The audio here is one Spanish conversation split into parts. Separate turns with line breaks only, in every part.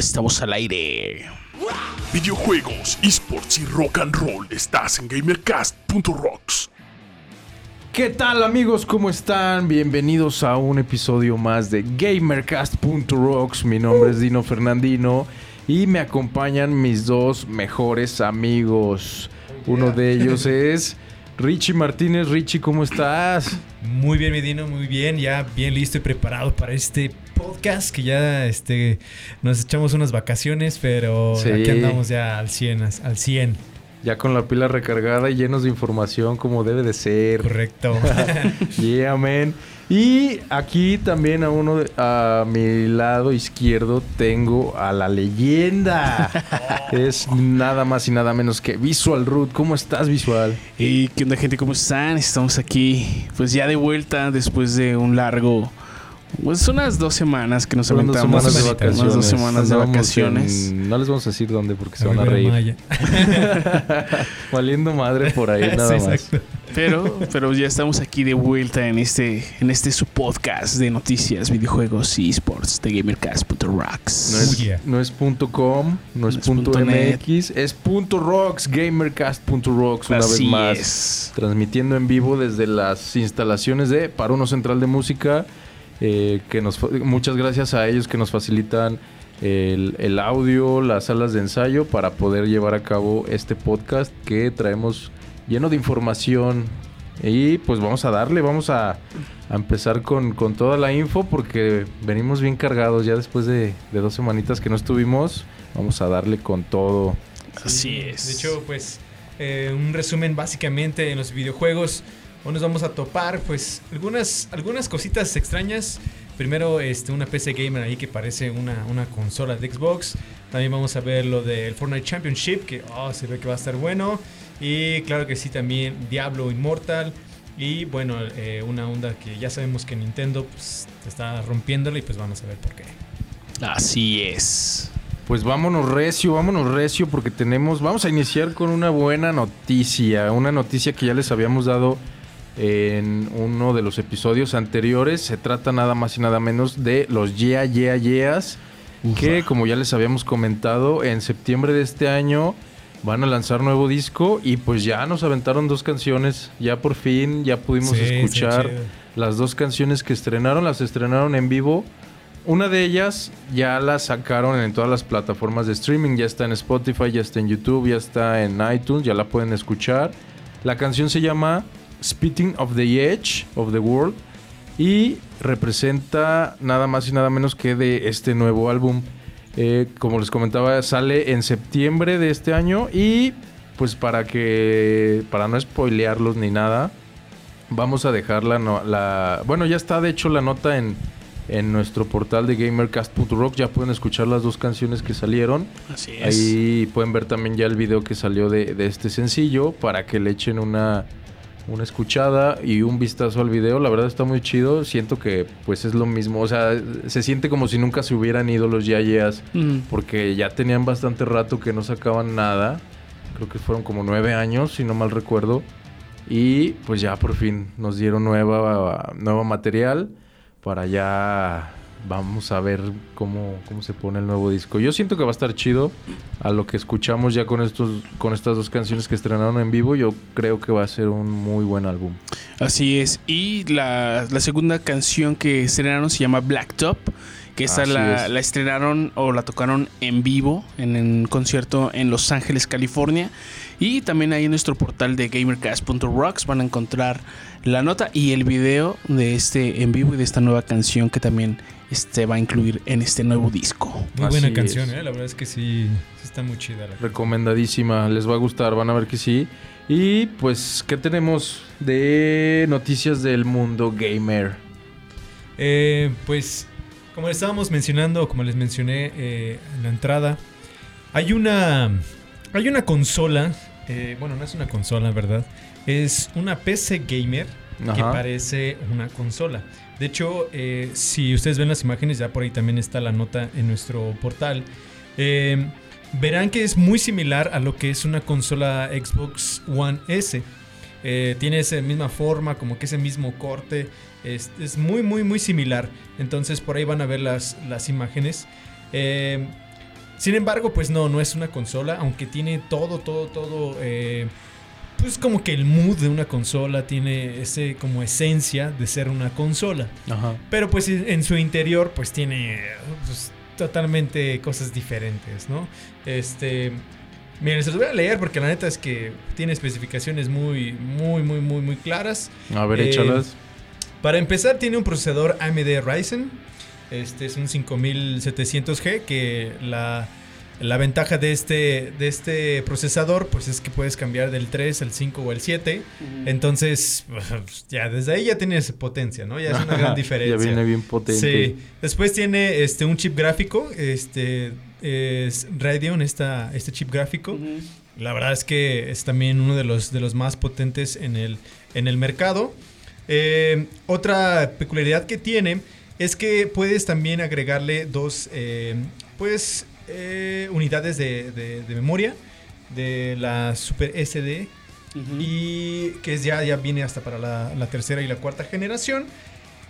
Estamos al aire.
Videojuegos, esports y rock and roll. Estás en gamercast.rocks.
¿Qué tal amigos? ¿Cómo están? Bienvenidos a un episodio más de Gamercast.rocks. Mi nombre es Dino Fernandino y me acompañan mis dos mejores amigos. Uno de ellos es Richie Martínez. Richie, ¿cómo estás?
Muy bien, mi Dino, muy bien. Ya bien listo y preparado para este podcast que ya este, nos echamos unas vacaciones, pero
Sí.
aquí andamos ya al 100, al 100.
Ya con la pila recargada y llenos de información como debe de ser.
Correcto.
Yeah, man. Y aquí también a uno de- a mi lado izquierdo tengo a la leyenda. es nada más y nada menos que Visual Root. ¿Cómo estás, Visual?
¿Y qué onda, gente? ¿Cómo están? Estamos aquí, pues ya de vuelta después de un largo. Pues unas dos semanas que nos
Fueron dos
aventamos.
semanas de
Unas
vacaciones.
Unas dos semanas de vacaciones.
en- No les vamos a decir dónde porque se van a reír. Valiendo madre por ahí nada
Sí,
más.
Pero, pero ya estamos aquí de vuelta en este, en este su podcast de noticias, videojuegos y esports de GamerCast.rocks.
No es,
Oh, yeah.
no es punto .com, no es
No es
punto. .mx, es punto .rocks, gamercast.rocks una
Así
vez más.
es.
transmitiendo en vivo desde las instalaciones de Paruno Central de Música. Eh, que nos, muchas gracias a ellos que nos facilitan el, el audio, las salas de ensayo para poder llevar a cabo este podcast que traemos lleno de información. Y pues vamos a darle, vamos a, a empezar con, con toda la info porque venimos bien cargados ya después de, de dos semanitas que no estuvimos. Vamos a darle con todo.
Así
Sí,
es.
De hecho, pues, eh, un resumen básicamente en los videojuegos. Hoy nos vamos a topar, pues, algunas, algunas cositas extrañas. Primero, este, una PC Gamer ahí que parece una, una consola de Xbox. También vamos a ver lo del Fortnite Championship, que oh, se ve que va a estar bueno. Y claro que sí, también Diablo Immortal. Y bueno, eh, una onda que ya sabemos que Nintendo pues, está rompiéndola y pues vamos a ver por qué.
Así es.
Pues vámonos recio, vámonos recio porque tenemos, vamos a iniciar con una buena noticia, una noticia que ya les habíamos dado en uno de los episodios anteriores. Se trata nada más y nada menos de los Yeah Yeah Yeahs, que como ya les habíamos comentado, en septiembre de este año van a lanzar nuevo disco y pues ya nos aventaron dos canciones, ya por fin ya pudimos
Sí,
escuchar las dos canciones que estrenaron, las estrenaron en vivo. Una de ellas ya la sacaron en todas las plataformas de streaming, ya está en Spotify, ya está en YouTube, ya está en iTunes, ya la pueden escuchar. La canción se llama Spitting of the Edge of the World y representa nada más y nada menos que de este nuevo álbum. Eh, como les comentaba, sale en septiembre de este año y pues para que para no spoilearlos ni nada, vamos a dejar la, la bueno, ya está de hecho la nota en en nuestro portal de gamercast.rock ya pueden escuchar las dos canciones que salieron.
Así es.
Ahí pueden ver también ya el video que salió de, de este sencillo para que le echen una, una escuchada y un vistazo al video. La verdad está muy chido. Siento que pues es lo mismo. O sea, se siente como si nunca se hubieran ido los Yayas
Mm,
porque ya tenían bastante rato que no sacaban nada. Creo que fueron como nueve años, si no mal recuerdo. Y pues ya por fin nos dieron nueva, nuevo material para ya vamos a ver cómo, cómo se pone el nuevo disco. Yo siento que va a estar chido a lo que escuchamos ya con estos con estas dos canciones que estrenaron en vivo. Yo creo que va a ser un muy buen álbum.
Así es. Y la, la segunda canción que estrenaron se llama Blacktop. Que esta
Así
la,
es.
la estrenaron o la tocaron en vivo en un concierto en Los Ángeles, California. Y también ahí en nuestro portal de gamercast.rocks van a encontrar la nota y el video de este en vivo y de esta nueva canción que también este, va a incluir en este nuevo disco.
Muy
Así
buena canción. ¿eh? La verdad es que sí, sí está muy chida. La
Recomendadísima, les va a gustar, van a ver que sí. Y pues, ¿qué tenemos de noticias del mundo gamer?
Eh, pues, como les estábamos mencionando, como les mencioné eh, en la entrada, hay una, hay una consola, eh, bueno, no es una consola, ¿verdad? Es una PC gamer que
Ajá.
parece una consola. De hecho, eh, si ustedes ven las imágenes, ya por ahí también está la nota en nuestro portal. eh, verán que es muy similar a lo que es una consola Xbox One S. Eh, tiene esa misma forma, como que ese mismo corte. Es, es muy, muy, muy similar. Entonces por ahí van a ver las, las imágenes. Eh, Sin embargo, pues no, no es una consola, aunque tiene todo, todo, todo, eh, pues como que el mood de una consola, tiene ese como esencia de ser una consola.
Ajá.
Pero pues en su interior pues tiene pues, totalmente cosas diferentes, ¿no? Este... Miren, se los voy a leer porque la neta es que tiene especificaciones muy, muy, muy, muy, muy claras.
A ver,
Eh,
échalas.
Para empezar, tiene un procesador AMD Ryzen. Este es un 5700G que la, la ventaja de este, de este procesador pues es que puedes cambiar del 3 al 5 o al 7. Entonces, pues, ya desde ahí ya tienes potencia, ¿no? Ya es una gran diferencia.
Ya viene bien potente.
Sí. Después tiene este un chip gráfico, este es Radeon esta, este chip gráfico. La verdad es que es también uno de los, de los más potentes en el, en el mercado. Eh, otra peculiaridad que tiene es que puedes también agregarle dos eh, pues, eh, unidades de, de- de memoria de la Super SD y que es ya, ya viene hasta para la, la tercera y la cuarta generación.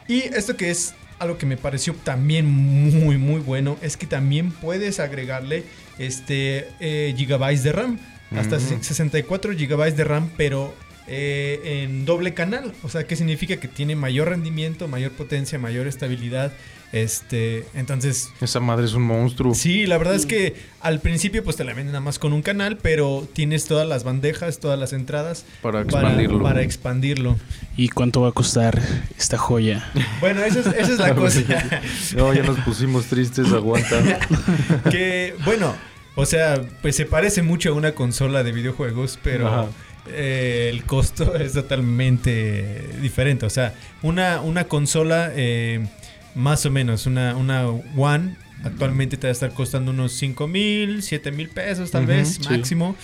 Y esto que es algo que me pareció también muy muy bueno es que también puedes agregarle este eh, gigabytes de RAM hasta
Mm.
64 gigabytes de RAM pero eh, en doble canal o sea que significa que tiene mayor rendimiento mayor potencia mayor estabilidad este entonces
Esa madre es un monstruo.
Sí, la verdad es que al principio pues te la venden nada más con un canal, pero tienes todas las bandejas, todas las entradas
Para expandirlo.
Para, expandirlo.
¿Y cuánto va a costar esta joya?
Bueno, esa es, esa es la cosa.
No, ya nos pusimos tristes, aguanta.
que, bueno, o sea, pues se parece mucho a una consola de videojuegos, pero
Ajá.
Eh, el costo es totalmente diferente. O sea, una, una consola, eh, más o menos, una, una One, actualmente te va a estar costando unos 5 mil, 7 mil pesos tal vez,
sí.
máximo.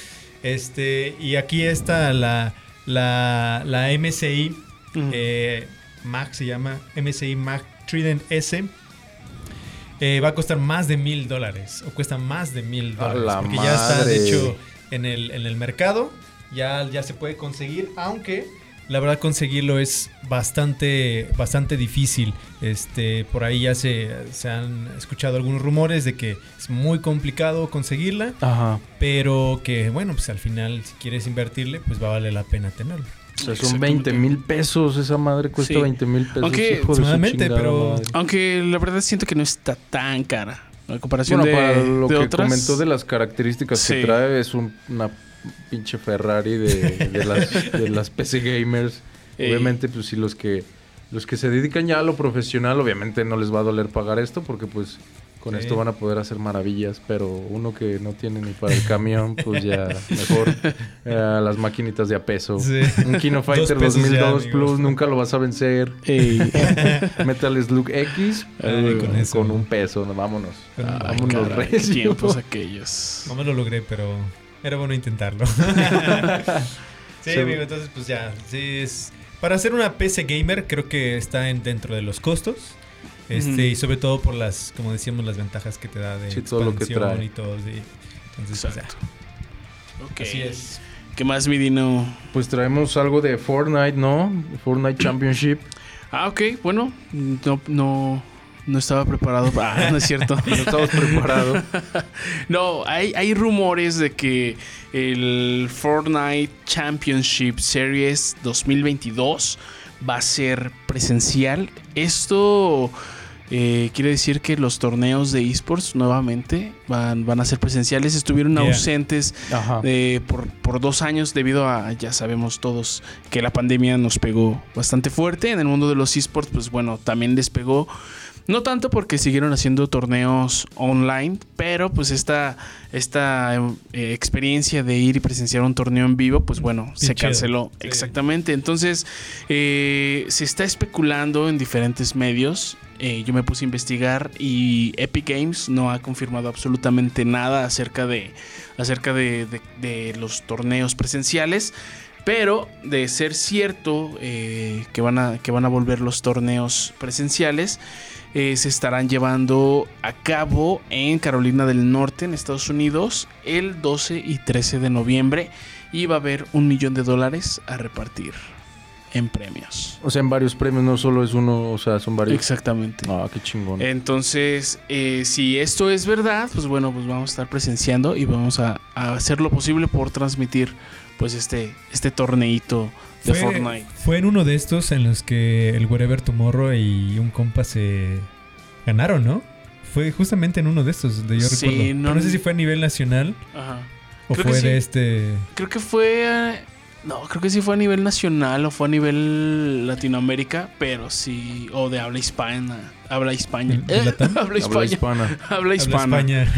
Este, y aquí está la, la, la MSI eh, Mac, se llama MSI Mac Trident S. Eh, va a costar más de mil dólares. O cuesta más de mil dólares.
la
Porque ya está, de hecho, en el, en el mercado. Ya, ya se puede conseguir. Aunque la verdad conseguirlo es bastante, bastante difícil. Este, por ahí ya se, se han escuchado algunos rumores de que es muy complicado conseguirla.
Ajá.
Pero que bueno, pues al final si quieres invertirle, pues va a valer la pena tenerlo.
O sea, son
Exactamente.
20 mil pesos. Esa madre cuesta
Sí.
20 mil pesos.
Aunque,
hijo de su
aproximadamente,
chingada
pero-
madre.
Aunque la verdad siento que no está tan cara. A comparación
Bueno,
de,
para lo
de
que
otras.
comentó de las características
Sí.
que trae, es un- una pinche Ferrari de, de las, de las PC gamers.
Ey.
Obviamente, pues sí, los que los que se dedican ya a lo profesional, obviamente no les va a doler pagar esto porque pues con
Sí.
esto van a poder hacer maravillas, pero uno que no tiene ni para el camión, pues ya mejor eh, las maquinitas de a peso.
Sí.
Un Kino Fighter
Dos pesos ya,
2002
amigo.
Plus nunca lo vas a vencer.
Ey.
Metal Slug X
Ay,
eh,
con
un peso, no, vámonos.
Ay,
vámonos
caray, tiempos aquellos.
No me lo logré, pero era bueno intentarlo. sí, amigo, entonces pues ya, sí es para hacer una PC gamer creo que está en, dentro de los costos. Este, y sobre todo por las, como decíamos, las ventajas que te da de
Sí, todo lo que trae.
y todo, sí. Entonces, pues, ya.
Exacto. Ok.
Así es.
¿Qué más, mi Dino?
Pues traemos algo de Fortnite, ¿no? Fortnite Championship.
Ah, ok. Bueno, no, no, no estaba preparado. Ah, no es cierto.
No estamos preparados.
No, hay, hay rumores de que el Fortnite Championship Series 2022 va a ser presencial. Esto eh, quiere decir que los torneos de esports nuevamente van, van a ser presenciales. Estuvieron
Yeah.
ausentes eh, por, por dos años debido a, ya sabemos todos, que la pandemia nos pegó bastante fuerte. En el mundo de los esports, pues bueno, también les pegó. No tanto porque siguieron haciendo torneos online, pero pues esta, esta eh, experiencia de ir y presenciar un torneo en vivo, pues bueno, se
chido.
canceló.
Sí.
Exactamente. Entonces, eh, se está especulando en diferentes medios. Eh, yo me puse a investigar y Epic Games no ha confirmado absolutamente nada acerca de, acerca de, de- de los torneos presenciales. Pero de ser cierto eh, que, van a, que van a volver los torneos presenciales, eh, se estarán llevando a cabo en Carolina del Norte, en Estados Unidos, el 12 y 13 de noviembre. Y va a haber un millón de dólares a repartir en premios.
O sea, en varios premios, no solo es uno, o sea, son varios.
Exactamente.
Ah, qué chingón.
Entonces, eh, si esto es verdad, pues bueno, pues vamos a estar presenciando y vamos a, a hacer lo posible por transmitir pues este, este torneito de Fortnite.
fue en uno de estos en los que el Wherever Tomorrow y un compa se ganaron, ¿no? Fue justamente en uno de estos, yo
Sí,
recuerdo.
no-
sé si fue a nivel nacional
Ajá.
o
Creo que
fue
sí.
de este...
Creo que fue. eh, No, creo que sí fue a nivel nacional o fue a nivel Latinoamérica, pero sí. O de habla hispana. Habla hispana.
¿De- de Latam?
habla
Habla
hispana.
hispana.
Habla hispana.
España.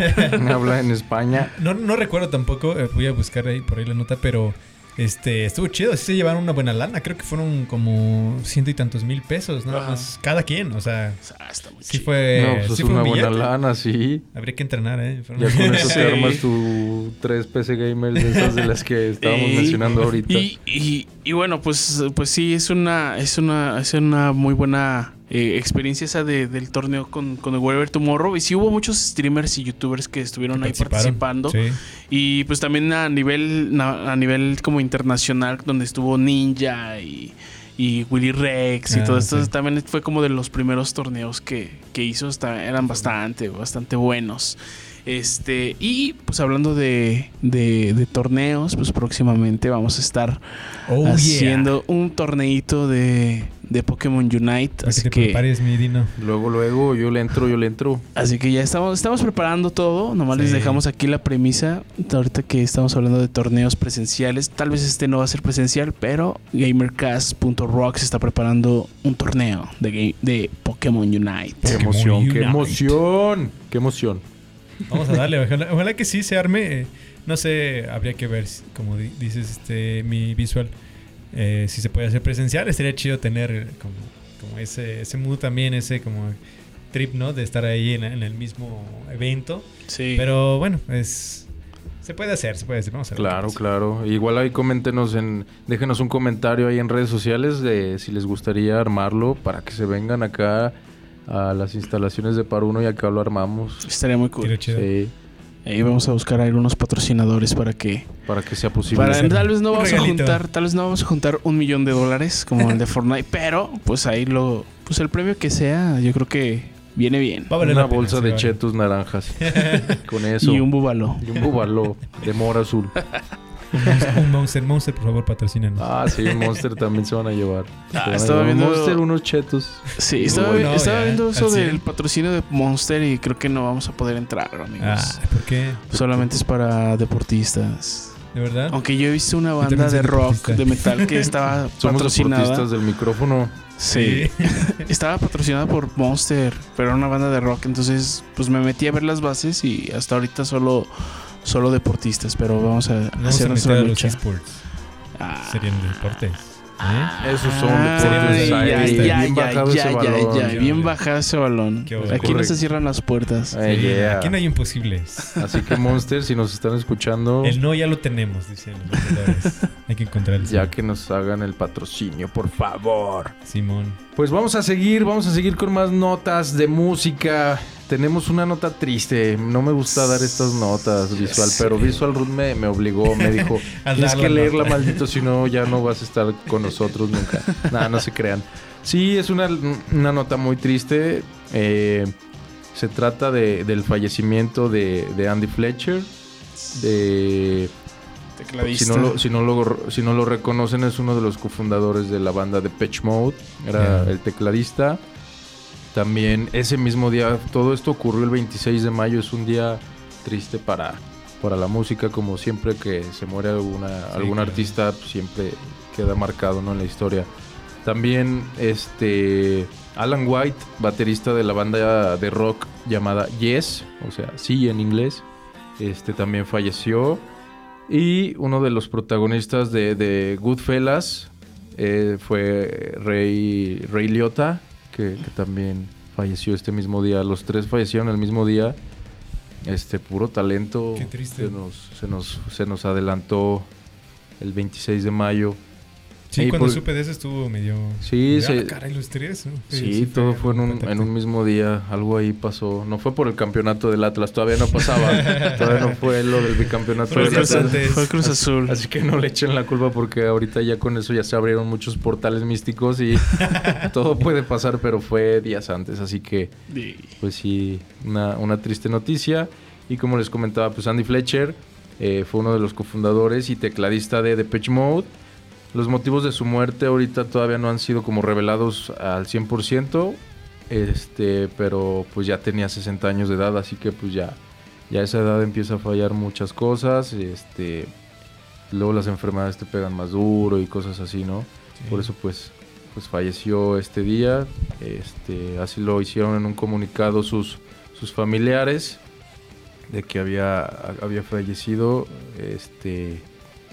Habla en España.
no, no recuerdo tampoco, eh, voy a buscar ahí por ahí la nota, pero este estuvo chido, sí se llevaron una buena lana, creo que fueron como ciento y tantos mil pesos, nada
Ajá.
más, cada quien, o sea,
Ah, está muy
sí
chido.
fue,
no, pues
sí
es
fue
una
un
buena lana, sí.
Habría que entrenar, ¿eh? Fueron-
Ya con eso
Sí.
te armas tu tres PC gamers de esas de las que estábamos
Y-
mencionando ahorita.
Y, y, y bueno, pues, pues sí, es una, es una, es una muy buena eh, experiencia esa de- del torneo con, con el Wherever Tomorrow. Y sí hubo muchos streamers y youtubers que estuvieron ahí participando.
Sí.
Y pues también a nivel, a nivel como internacional, donde estuvo Ninja y, y Willy Rex y
Ah,
todo esto,
sí.
también fue como de los primeros torneos que, que hizo, eran bastante, bastante buenos. Este, y pues hablando de, de, de torneos, pues próximamente vamos a estar
Oh, yeah.
haciendo un torneito de, de Pokémon Unite.
Para que
Así
te
que,
prepares, mi Dino.
Luego, luego, yo le entro, yo le entro.
así que ya estamos, estamos preparando todo. Nomás les dejamos aquí la premisa. Ahorita que estamos hablando de torneos presenciales. Tal vez este no va a ser presencial, pero GamerCast.rocks está preparando un torneo de, game- de Pokémon Unite.
Qué emoción, qué
Unite.
emoción, qué emoción.
Vamos a darle, ojalá, ojalá que sí se arme. eh, No sé, habría que ver, como di- dices, este mi visual, eh, si se puede hacer presencial. Estaría chido tener como, como ese, ese mood también, ese como trip, ¿no? De estar ahí en, en el mismo evento.
Sí.
Pero bueno, es se puede hacer, se puede hacer. Vamos a ver.
Claro, claro. Igual ahí coméntenos en, déjenos un comentario ahí en redes sociales de si les gustaría armarlo para que se vengan acá a las instalaciones de Paruno y acá lo armamos.
Estaría muy cool.
Estaría chido.
Sí,
Ahí vamos a buscar ahí unos patrocinadores para que
para que sea posible.
Para, tal vez no vamos a juntar, tal vez no vamos a juntar un millón de dólares como el de Fortnite, pero pues ahí lo, pues el premio que sea, yo creo que viene bien.
Va a valer
Una
pena,
bolsa
sí,
de
vale.
chetos naranjas. Con eso.
Y un búbalo.
Y un búbalo de mora azul.
Un monster, un monster, monster, por favor, patrocínanos.
Ah, sí, un Monster también se van a llevar. Se van a
estaba
llevar
viendo-
Monster, unos chetos.
Sí, estaba,
Bueno,
estaba
ya,
viendo eso del patrocinio de Monster y creo que no vamos a poder entrar, amigos.
Ah, ¿por qué?
Solamente es para deportistas.
¿De verdad?
Aunque yo he visto una banda de rock,
deportista.
de metal que estaba
Somos
patrocinada.
deportistas del micrófono.
Sí. Estaba patrocinada por Monster, pero era una banda de rock. Entonces, pues me metí a ver las bases y hasta ahorita solo, solo deportistas. Pero vamos a
Vamos
hacer
a
nuestra
los
lucha.
esports.
Ah.
Serían deportes. ¿eh?
Esos son
Ah,
deportes.
ya,
Ay,
ya,
bien bajado ese balón.
bien bajado ese balón. Aquí no se cierran las puertas.
Sí,
yeah.
Aquí no hay imposibles.
Así que Monster, si nos están escuchando,
El no ya lo tenemos, dicen los. Hay que encontrar el
ya
sí.
que nos hagan el patrocinio, por favor.
Simón.
Pues vamos a seguir, vamos a seguir con más notas de música. Tenemos una nota triste. No me gusta dar estas notas visual, pero Visual Root me, me obligó, me dijo, tienes que
la
leerla,
nota".
maldito, si no ya no vas a estar con nosotros nunca. Nada, no se crean. Sí, es una, una nota muy triste. Eh, se trata de- del fallecimiento de, de Andy Fletcher. De,
Tecladista.
si no, lo, si, no lo, si no lo reconocen, es uno de los cofundadores de la banda de Pitch Mode. Era el tecladista. También ese mismo día, todo esto ocurrió el 26 de mayo. Es un día triste para, para la música, como siempre que se muere alguna, algún
claro.
artista, pues, siempre queda marcado ¿no? en la historia. También este Alan White, baterista de la banda de rock llamada Yes, o sea, sí en inglés, este también falleció. Y uno de los protagonistas de, de Goodfellas eh, fue Ray, Ray Liotta, que, que también falleció este mismo día. Los tres fallecieron el mismo día. Este puro talento
Qué triste.
Se, nos, se, nos, se nos adelantó el 26 de mayo.
Sí, cuando
por-
supe de eso estuvo medio...
Sí,
medio,
se-
"Ah, caray, los tres, ¿no?
Sí, todo fue en un,
contacto.
en un mismo día. Algo ahí pasó. No fue por el campeonato del Atlas, todavía no pasaba. todavía no fue lo del bicampeonato
Fue
del
días
Atlas.
antes.
Fue Cruz Azul.
Así que no le echen la culpa porque ahorita ya con eso ya se abrieron muchos portales místicos y todo puede pasar, pero fue días antes. Así que,
Sí.
pues sí, una, una triste noticia. Y como les comentaba, pues Andy Fletcher eh, fue uno de los cofundadores y tecladista de Depeche Mode. Los motivos de su muerte ahorita todavía no han sido como revelados al 100%, este, pero pues ya tenía 60 años de edad, así que pues ya, ya a esa edad empieza a fallar muchas cosas, este, luego las enfermedades te pegan más duro y cosas así, ¿no?
Sí.
Por eso pues, pues falleció este día, este, así lo hicieron en un comunicado sus, sus familiares de que había, había fallecido este,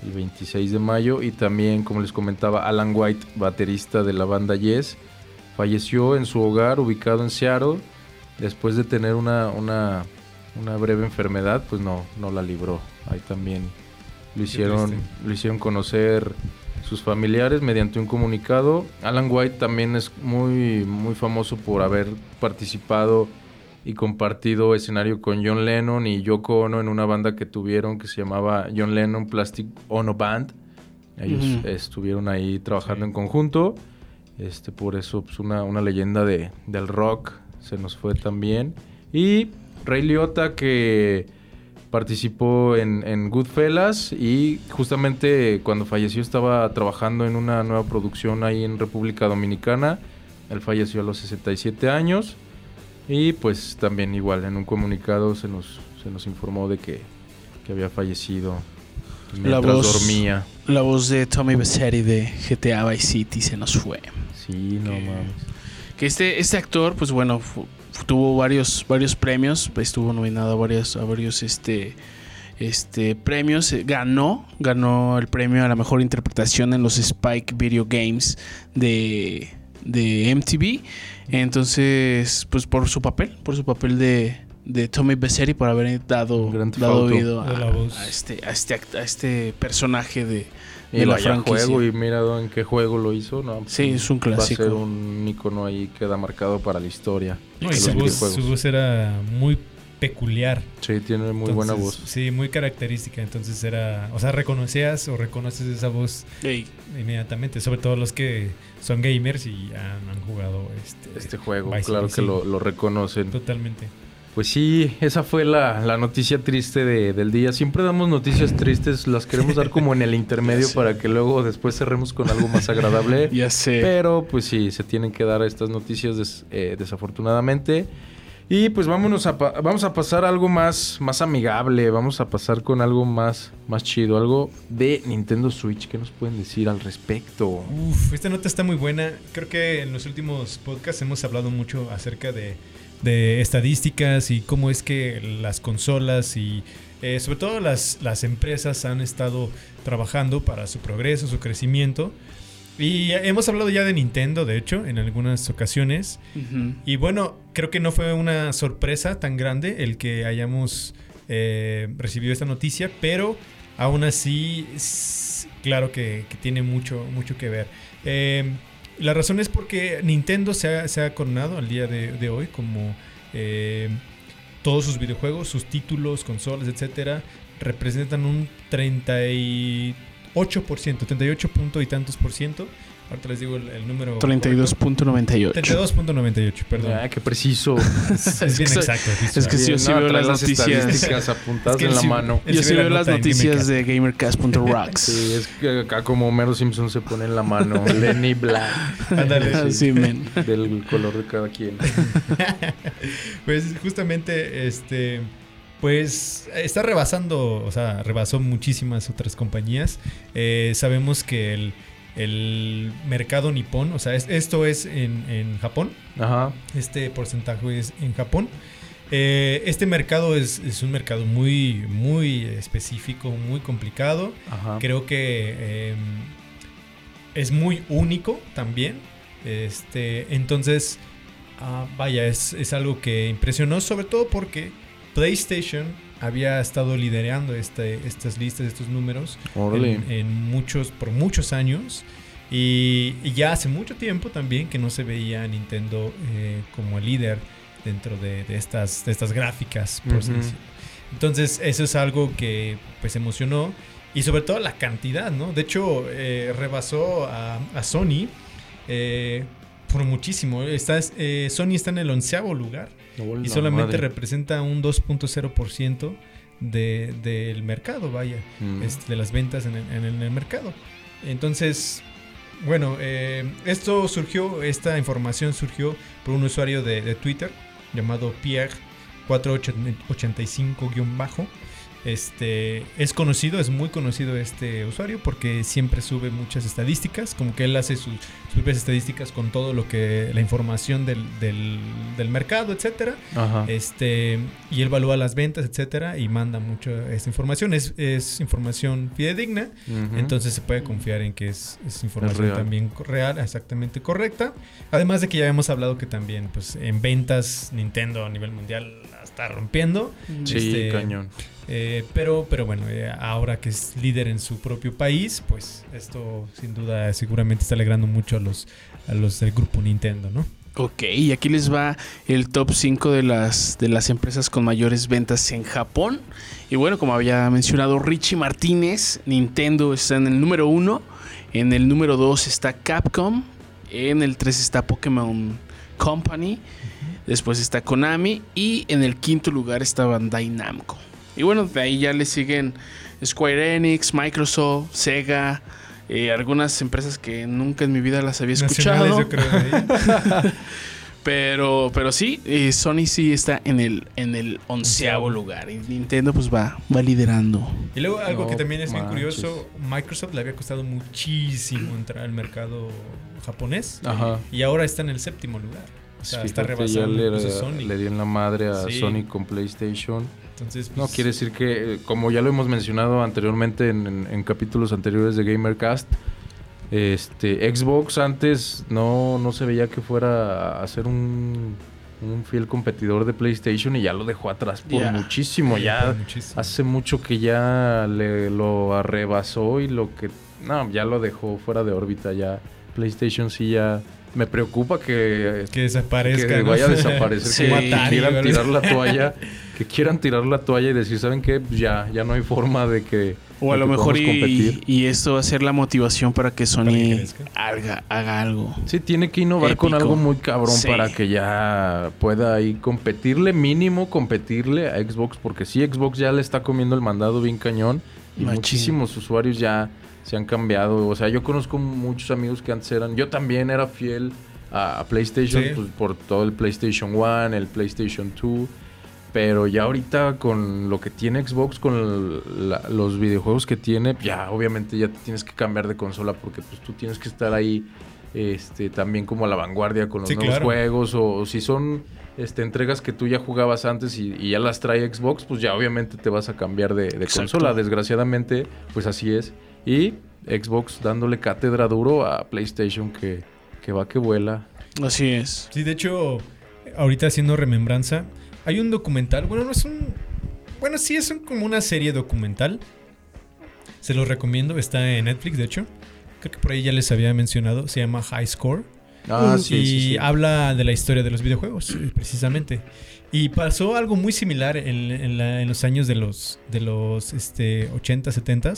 el 26 de mayo y también, como les comentaba, Alan White, baterista de la banda Yes, falleció en su hogar ubicado en Seattle después de tener una, una, una breve enfermedad, pues no, no la libró. Ahí también lo hicieron, lo hicieron conocer sus familiares mediante un comunicado. Alan White también es muy, muy famoso por haber participado y compartido escenario con John Lennon y Yoko Ono en una banda que tuvieron que se llamaba John Lennon Plastic Ono Band. Ellos estuvieron ahí trabajando
Sí.
en conjunto. Este, por eso, pues, una, una leyenda de, del rock se nos fue también. Y Ray Liotta, que participó en, en Goodfellas y justamente cuando falleció estaba trabajando en una nueva producción ahí en República Dominicana. Él falleció a los 67 años y pues también igual en un comunicado se nos, se nos informó de que, que había fallecido
La
mientras
voz-
dormía.
La voz de Tommy Becerri de GTA Vice City se nos fue.
Sí, no
Que-
mames.
Que este, este actor, pues bueno, fu- tuvo varios, varios premios, estuvo nominado a varios, a varios este, este, premios, eh, ganó, ganó el premio a la mejor interpretación en los Spike Video Games de, de MTV. Entonces, pues por su papel, por su papel de, de Tommy Becerri, por haber dado, dado oído a, a este, a, este, act- a este personaje de,
Y
de la franquicia.
juego y mira en qué juego lo hizo, ¿no?
Sí, es un
Va a
clásico.
ser un icono ahí que queda marcado para la historia.
No, y su voz, su voz era muy peculiar.
Sí, tiene muy buena
Entonces,
voz.
Sí, muy característica. Entonces era, o sea, reconocías o reconoces esa voz
Ey,
inmediatamente. Sobre todo los que son gamers y han, han jugado este,
Este juego,
Vice
claro
City,
que lo, lo reconocen.
Totalmente.
Pues sí, esa fue la, la noticia triste de- del día. Siempre damos noticias tristes, las queremos dar como en el intermedio para que luego después cerremos con algo más agradable.
ya sé.
Pero pues sí, se tienen que dar estas noticias des- eh, desafortunadamente. Y pues vámonos a vamos a pasar algo más, más amigable, vamos a pasar con algo más, más chido, algo de Nintendo Switch. ¿Qué nos pueden decir al respecto?
Uf, esta nota está muy buena. Creo que en los últimos podcasts hemos hablado mucho acerca de, de estadísticas y cómo es que las consolas y eh, sobre todo las, las empresas han estado trabajando para su progreso, su crecimiento. Y hemos hablado ya de Nintendo, de hecho, en algunas ocasiones. Y bueno, creo que no fue una sorpresa tan grande el que hayamos eh, recibido esta noticia, pero aún así, claro que, que tiene mucho, mucho que ver. Eh, la razón es porque Nintendo se ha, se ha coronado al día de, de hoy como eh, todos sus videojuegos, sus títulos, consolas, etcétera, representan un 38%, 38 punto y tantos por ciento. Ahorita les digo el, el número. correcto.
32.98.
32.98, perdón.
Ah, qué preciso.
es bien
que-
exacto.
es que sí, yo sí
No,
veo las noticias.
estadísticas apuntadas
Es que
en la
sí-
mano.
Yo
sí
sí
ve
veo
la
las noticias de gamercast.rocks.
Sí, es que acá como Homero Simpson se pone en la mano Lenny Black.
Ándale.
Sí, men.
Del color de cada quien.
Pues justamente, este. Pues está rebasando, o sea, rebasó muchísimas otras compañías. Eh, sabemos que el, el mercado nipón, o sea, es- esto es en, en Japón,
Ajá.
este porcentaje es en Japón. Eh, este mercado es, es un mercado muy, muy específico, muy complicado.
Ajá.
Creo que eh, es muy único también. Este, entonces, ah, vaya, es, es algo que impresionó, sobre todo porque PlayStation había estado liderando este, estas listas, estos números en, en muchos, por muchos años. Y, y ya hace mucho tiempo también que no se veía a Nintendo eh, como el líder dentro de, de estas, de estas gráficas, por
Ujú.
decirlo. Entonces, eso es algo que pues emocionó. Y sobre todo la cantidad, ¿no? De hecho, eh, rebasó a, a Sony eh, por muchísimo. Está, eh, Sony está en el onceavo lugar y solamente representa un 2.0% de, del mercado, vaya,
Mm.
de las ventas en el, en mercado. Entonces, bueno, eh, esto surgió, esta información surgió por un usuario de, de Twitter llamado Pierre485-bajo. Este es conocido, es muy conocido este usuario porque siempre sube muchas estadísticas, como que él hace sus, sus estadísticas con todo lo que la información del, del, del mercado, etcétera.
Ajá.
Este, y él evalúa las ventas, etcétera, y manda mucha esta información. Es, es información fidedigna,
Ujú.
entonces se puede confiar en que es, es información
real.
también real, exactamente correcta. Además de que ya habíamos hablado que también, pues, en ventas, Nintendo a nivel mundial la está rompiendo.
Sí,
este,
cañón.
Eh, pero, pero bueno, eh, ahora que es líder en su propio país, pues esto sin duda seguramente está alegrando mucho a los, a los del grupo Nintendo, ¿no?
Ok, y aquí les va el top 5 de las, de las empresas con mayores ventas en Japón. Y bueno, como había mencionado Richie Martínez, Nintendo está en el número 1. En el número 2 está Capcom. En el 3 está Pokémon Company. Después está Konami. Y en el quinto lugar está Bandai Namco. Y bueno, de ahí ya le siguen Square Enix, Microsoft, Sega. eh, algunas empresas que nunca en mi vida las había escuchado.
yo creo. ¿eh?
Pero, pero sí, eh, Sony sí está en el, en el onceavo lugar. Y Nintendo pues va, va liderando.
Y luego algo
No
que también es bien
manches.
curioso, Microsoft le había costado muchísimo entrar al mercado japonés
Ajá.
y ahora está en el séptimo lugar. O sea, está
Fíjate, ya
rebasando
le,
Sony.
le la madre a
Sí.
Sony con PlayStation.
Entonces,
No,
pues,
quiere decir que, eh, como ya lo hemos mencionado anteriormente en, en- en capítulos anteriores de GamerCast, este, Xbox antes no, no se veía que fuera a ser un, un fiel competidor de PlayStation y ya lo dejó atrás por muchísimo. Ya
muchísimo.
hace mucho que ya le, lo arrebasó y lo que... No, ya lo dejó fuera de órbita. Ya PlayStation sí ya... Me preocupa que
que desaparezca.
que
¿no?
vaya a desaparecer,
Sí.
que,
Como
que
Atari,
quieran
¿verdad?
tirar la toalla, que quieran tirar la toalla y decir, ¿saben qué? Pues ya, ya no hay forma de que
O a lo mejor y,
competir.
y esto va a ser la motivación para que
Para que
Sony haga, haga algo.
Sí, tiene que innovar con algo muy cabrón
Sí.
para que ya pueda ahí competirle, mínimo competirle a Xbox, porque sí, Xbox ya le está comiendo el mandado bien cañón y
Machín.
muchísimos usuarios ya se han cambiado. O sea, yo conozco muchos amigos que antes eran, yo también era fiel a, a PlayStation
Sí.
pues, por todo el PlayStation 1, el PlayStation 2. Pero ya ahorita con lo que tiene Xbox, con el- la- los videojuegos que tiene, ya obviamente ya tienes que cambiar de consola porque pues tú tienes que estar ahí este, también como a la vanguardia con los
Sí,
nuevos
claro.
juegos o, o si son este, entregas que tú ya jugabas antes y, y ya las trae Xbox, pues ya obviamente te vas a cambiar de, consola. Desgraciadamente, pues así es. Y Xbox dándole cátedra duro a PlayStation que, que va que vuela.
Así es.
Sí, de hecho, ahorita haciendo remembranza, hay un documental, bueno, no es un... Bueno, sí es un- como una serie documental. Se los recomiendo, está en Netflix, de hecho. Creo que por ahí ya les había mencionado, se llama High Score.
Ah,
y
sí, sí, sí.
habla de la historia de los videojuegos, eh, precisamente. Y pasó algo muy similar en, en la- en los años de los, de los este, 80, 70,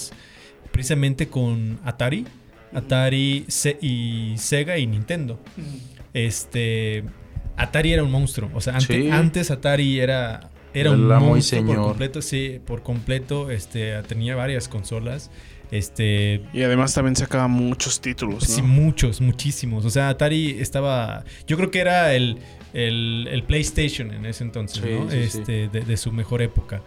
precisamente con Atari, Atari Se- y Sega y Nintendo. Este, Atari era un monstruo. O sea, ante-
Sí.
antes Atari era, era un monstruo por completo. Sí, por completo. Este, tenía varias consolas. Este,
Y además también sacaba muchos títulos, ¿no?
Sí, muchos, muchísimos. O sea, Atari estaba. Yo creo que era el, el, el PlayStation en ese entonces,
Sí,
¿no?
sí, sí.
este, De, de su mejor época.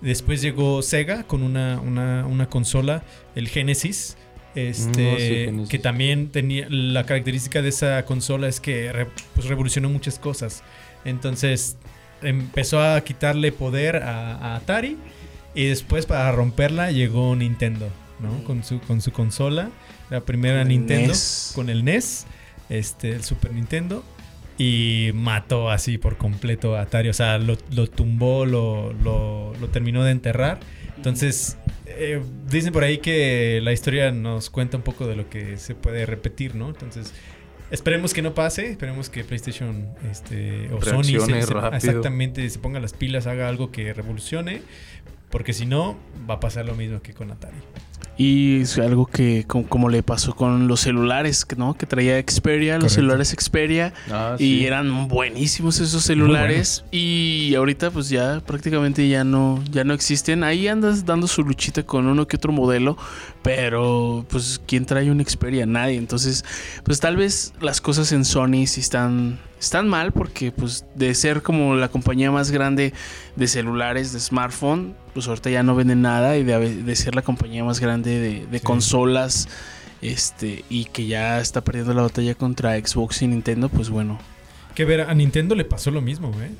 Después llegó Sega con una, una, una consola, el Genesis. Este,
Mm, sí, Genesis.
que también tenía la característica de esa consola es que re- pues, revolucionó muchas cosas. Entonces empezó a quitarle poder a, a Atari y después para romperla llegó Nintendo, ¿no? Con su, con su consola, la primera Nintendo
NES.
con el NES, este, el Super Nintendo y mató así por completo a Atari, o sea, lo, lo tumbó, lo, lo, lo terminó de enterrar. Entonces, eh, dicen por ahí que la historia nos cuenta un poco de lo que se puede repetir, ¿no? Entonces, esperemos que no pase, esperemos que PlayStation este, o Sony se- se- exactamente se ponga las pilas, haga algo que revolucione, porque si no, va a pasar lo mismo que con Atari.
Y es algo que, como, como le pasó con los celulares, que, ¿no? Que traía Xperia, los celulares Xperia.
Ah,
Y
sí.
eran buenísimos esos celulares. Y ahorita, pues ya prácticamente ya no, ya no existen. Ahí andas dando su luchita con uno que otro modelo. Pero, pues, ¿quién trae un Xperia? Nadie. Entonces, pues tal vez las cosas en Sony sí están, están mal. Porque, pues, de ser como la compañía más grande de celulares, de smartphone, pues ahorita ya no venden nada. Y de, ser la compañía más grande de, de
Sí.
consolas. Este, y que ya está perdiendo la batalla contra Xbox y Nintendo, pues bueno,
Que ver, a Nintendo le pasó lo mismo, ¿eh?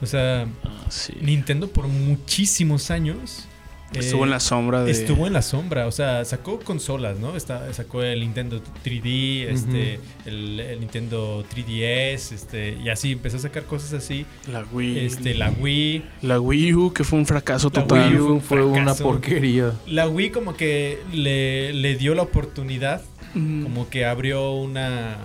O sea,
Ah, sí.
Nintendo por muchísimos años
Estuvo
eh,
en la sombra de.
Estuvo en la sombra, o sea, sacó consolas, ¿no? Está, sacó el Nintendo 3D, este, el, el Nintendo 3DS, este, y así empezó a sacar cosas así.
La Wii.
Este, la Wii.
La Wii U, que fue un fracaso
La
total.
Wii U.
Fue una porquería.
La Wii como que le, le dio la oportunidad,
Mm,
como que abrió una,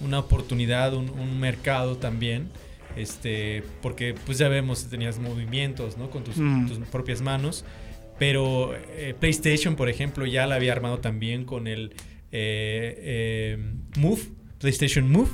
una oportunidad, un, un mercado también. Este, porque pues ya vemos, tenías movimientos, ¿no? Con tus,
Mm.
tus propias manos. Pero eh, PlayStation, por ejemplo, ya la había armado también con el eh, eh, Move, PlayStation Move,